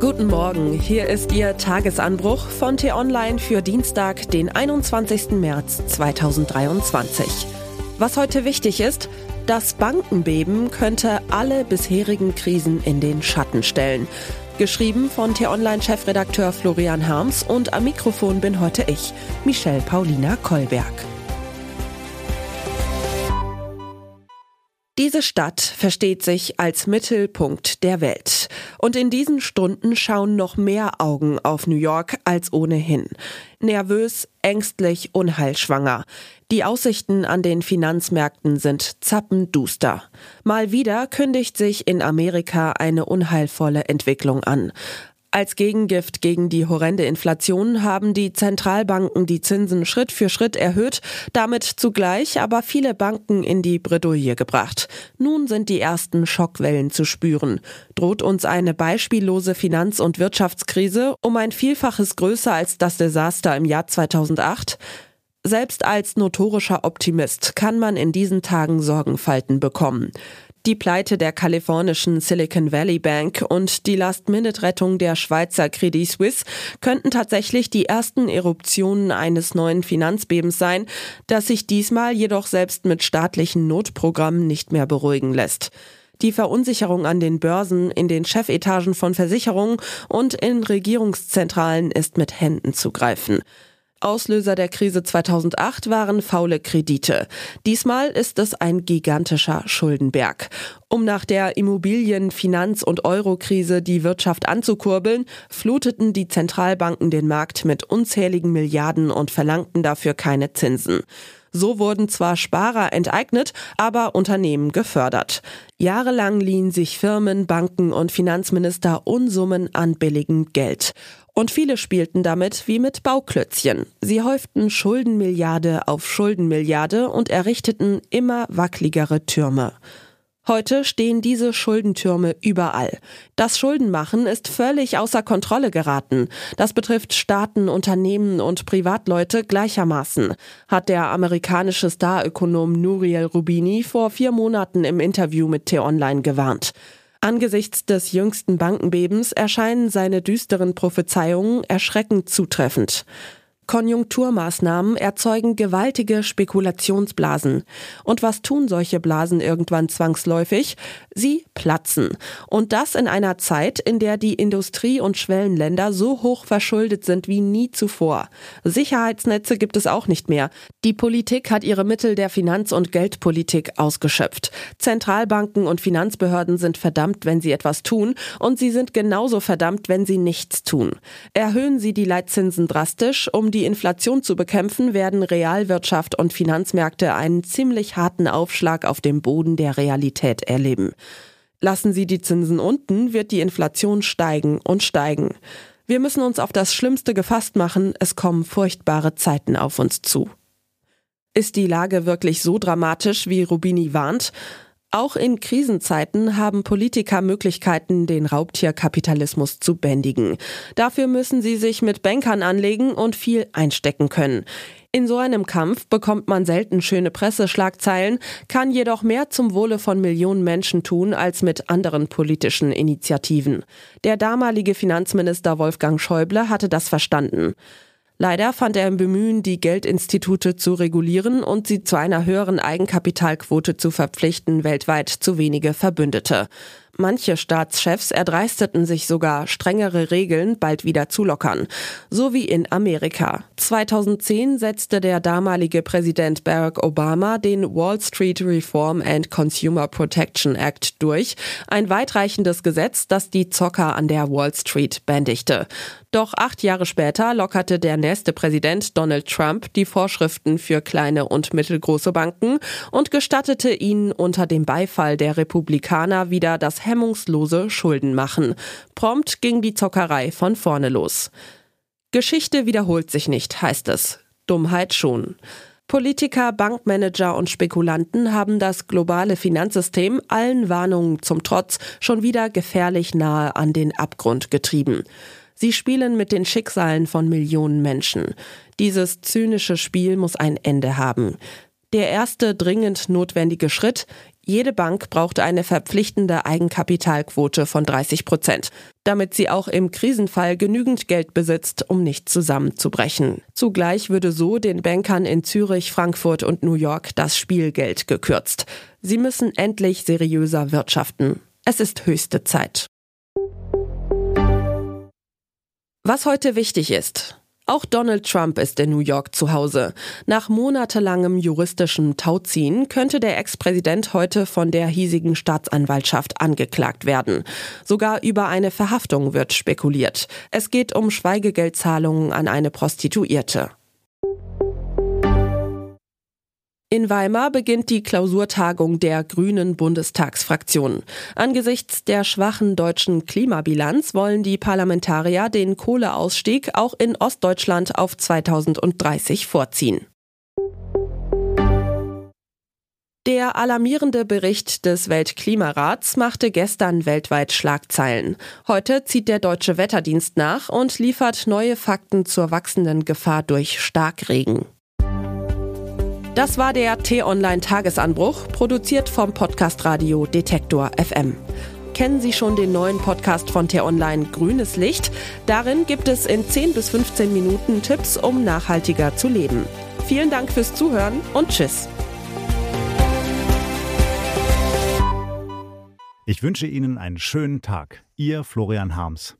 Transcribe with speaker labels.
Speaker 1: Guten Morgen, hier ist Ihr Tagesanbruch von T-Online für Dienstag, den 21. März 2023. Was heute wichtig ist, das Bankenbeben könnte alle bisherigen Krisen in den Schatten stellen. Geschrieben von T-Online-Chefredakteur Florian Harms und am Mikrofon bin heute ich, Michelle Paulina Kolberg. Diese Stadt versteht sich als Mittelpunkt der Welt. Und in diesen Stunden schauen noch mehr Augen auf New York als ohnehin. Nervös, ängstlich, unheilschwanger. Die Aussichten an den Finanzmärkten sind zappenduster. Mal wieder kündigt sich in Amerika eine unheilvolle Entwicklung an. Als Gegengift gegen die horrende Inflation haben die Zentralbanken die Zinsen Schritt für Schritt erhöht, damit zugleich aber viele Banken in die Bredouille gebracht. Nun sind die ersten Schockwellen zu spüren. Droht uns eine beispiellose Finanz- und Wirtschaftskrise um ein Vielfaches größer als das Desaster im Jahr 2008? Selbst als notorischer Optimist kann man in diesen Tagen Sorgenfalten bekommen. Die Pleite der kalifornischen Silicon Valley Bank und die Last-Minute-Rettung der Schweizer Credit Suisse könnten tatsächlich die ersten Eruptionen eines neuen Finanzbebens sein, das sich diesmal jedoch selbst mit staatlichen Notprogrammen nicht mehr beruhigen lässt. Die Verunsicherung an den Börsen, in den Chefetagen von Versicherungen und in Regierungszentralen ist mit Händen zu greifen. Auslöser der Krise 2008 waren faule Kredite. Diesmal ist es ein gigantischer Schuldenberg. Um nach der Immobilien-, Finanz- und Eurokrise die Wirtschaft anzukurbeln, fluteten die Zentralbanken den Markt mit unzähligen Milliarden und verlangten dafür keine Zinsen. So wurden zwar Sparer enteignet, aber Unternehmen gefördert. Jahrelang liehen sich Firmen, Banken und Finanzminister Unsummen an billigem Geld. Und viele spielten damit wie mit Bauklötzchen. Sie häuften Schuldenmilliarde auf Schuldenmilliarde und errichteten immer wackeligere Türme. Heute stehen diese Schuldentürme überall. Das Schuldenmachen ist völlig außer Kontrolle geraten. Das betrifft Staaten, Unternehmen und Privatleute gleichermaßen, hat der amerikanische Starökonom Nuriel Rubini vor vier Monaten im Interview mit T-Online gewarnt. Angesichts des jüngsten Bankenbebens erscheinen seine düsteren Prophezeiungen erschreckend zutreffend. Konjunkturmaßnahmen erzeugen gewaltige Spekulationsblasen. Und was tun solche Blasen irgendwann zwangsläufig? Sie platzen. Und das in einer Zeit, in der die Industrie- und Schwellenländer so hoch verschuldet sind wie nie zuvor. Sicherheitsnetze gibt es auch nicht mehr. Die Politik hat ihre Mittel der Finanz- und Geldpolitik ausgeschöpft. Zentralbanken und Finanzbehörden sind verdammt, wenn sie etwas tun, und sie sind genauso verdammt, wenn sie nichts tun. Erhöhen sie die Leitzinsen drastisch, um die die Inflation zu bekämpfen, werden Realwirtschaft und Finanzmärkte einen ziemlich harten Aufschlag auf dem Boden der Realität erleben. Lassen Sie die Zinsen unten, wird die Inflation steigen und steigen. Wir müssen uns auf das Schlimmste gefasst machen, es kommen furchtbare Zeiten auf uns zu. Ist die Lage wirklich so dramatisch, wie Rubini warnt? Auch in Krisenzeiten haben Politiker Möglichkeiten, den Raubtierkapitalismus zu bändigen. Dafür müssen sie sich mit Bankern anlegen und viel einstecken können. In so einem Kampf bekommt man selten schöne Presseschlagzeilen, kann jedoch mehr zum Wohle von Millionen Menschen tun als mit anderen politischen Initiativen. Der damalige Finanzminister Wolfgang Schäuble hatte das verstanden. Leider fand er im Bemühen, die Geldinstitute zu regulieren und sie zu einer höheren Eigenkapitalquote zu verpflichten, weltweit zu wenige Verbündete. Manche Staatschefs erdreisteten sich sogar, strengere Regeln bald wieder zu lockern. So wie in Amerika. 2010 setzte der damalige Präsident Barack Obama den Wall Street Reform and Consumer Protection Act durch. Ein weitreichendes Gesetz, das die Zocker an der Wall Street bändigte. Doch acht Jahre später lockerte der nächste Präsident Donald Trump die Vorschriften für kleine und mittelgroße Banken und gestattete ihnen unter dem Beifall der Republikaner wieder das hemmungslose Schuldenmachen. Prompt ging die Zockerei von vorne los. Geschichte wiederholt sich nicht, heißt es. Dummheit schon. Politiker, Bankmanager und Spekulanten haben das globale Finanzsystem allen Warnungen zum Trotz schon wieder gefährlich nahe an den Abgrund getrieben. Sie spielen mit den Schicksalen von Millionen Menschen. Dieses zynische Spiel muss ein Ende haben. Der erste dringend notwendige Schritt, jede Bank braucht eine verpflichtende Eigenkapitalquote von 30 Prozent, damit sie auch im Krisenfall genügend Geld besitzt, um nicht zusammenzubrechen. Zugleich würde so den Bankern in Zürich, Frankfurt und New York das Spielgeld gekürzt. Sie müssen endlich seriöser wirtschaften. Es ist höchste Zeit. Was heute wichtig ist. Auch Donald Trump ist in New York zu Hause. Nach monatelangem juristischen Tauziehen könnte der Ex-Präsident heute von der hiesigen Staatsanwaltschaft angeklagt werden. Sogar über eine Verhaftung wird spekuliert. Es geht um Schweigegeldzahlungen an eine Prostituierte. In Weimar beginnt die Klausurtagung der Grünen Bundestagsfraktion. Angesichts der schwachen deutschen Klimabilanz wollen die Parlamentarier den Kohleausstieg auch in Ostdeutschland auf 2030 vorziehen. Der alarmierende Bericht des Weltklimarats machte gestern weltweit Schlagzeilen. Heute zieht der deutsche Wetterdienst nach und liefert neue Fakten zur wachsenden Gefahr durch Starkregen. Das war der T-Online-Tagesanbruch, produziert vom Podcast Radio Detektor FM. Kennen Sie schon den neuen Podcast von T-Online Grünes Licht? Darin gibt es in 10 bis 15 Minuten Tipps, um nachhaltiger zu leben. Vielen Dank fürs Zuhören und Tschüss.
Speaker 2: Ich wünsche Ihnen einen schönen Tag. Ihr Florian Harms.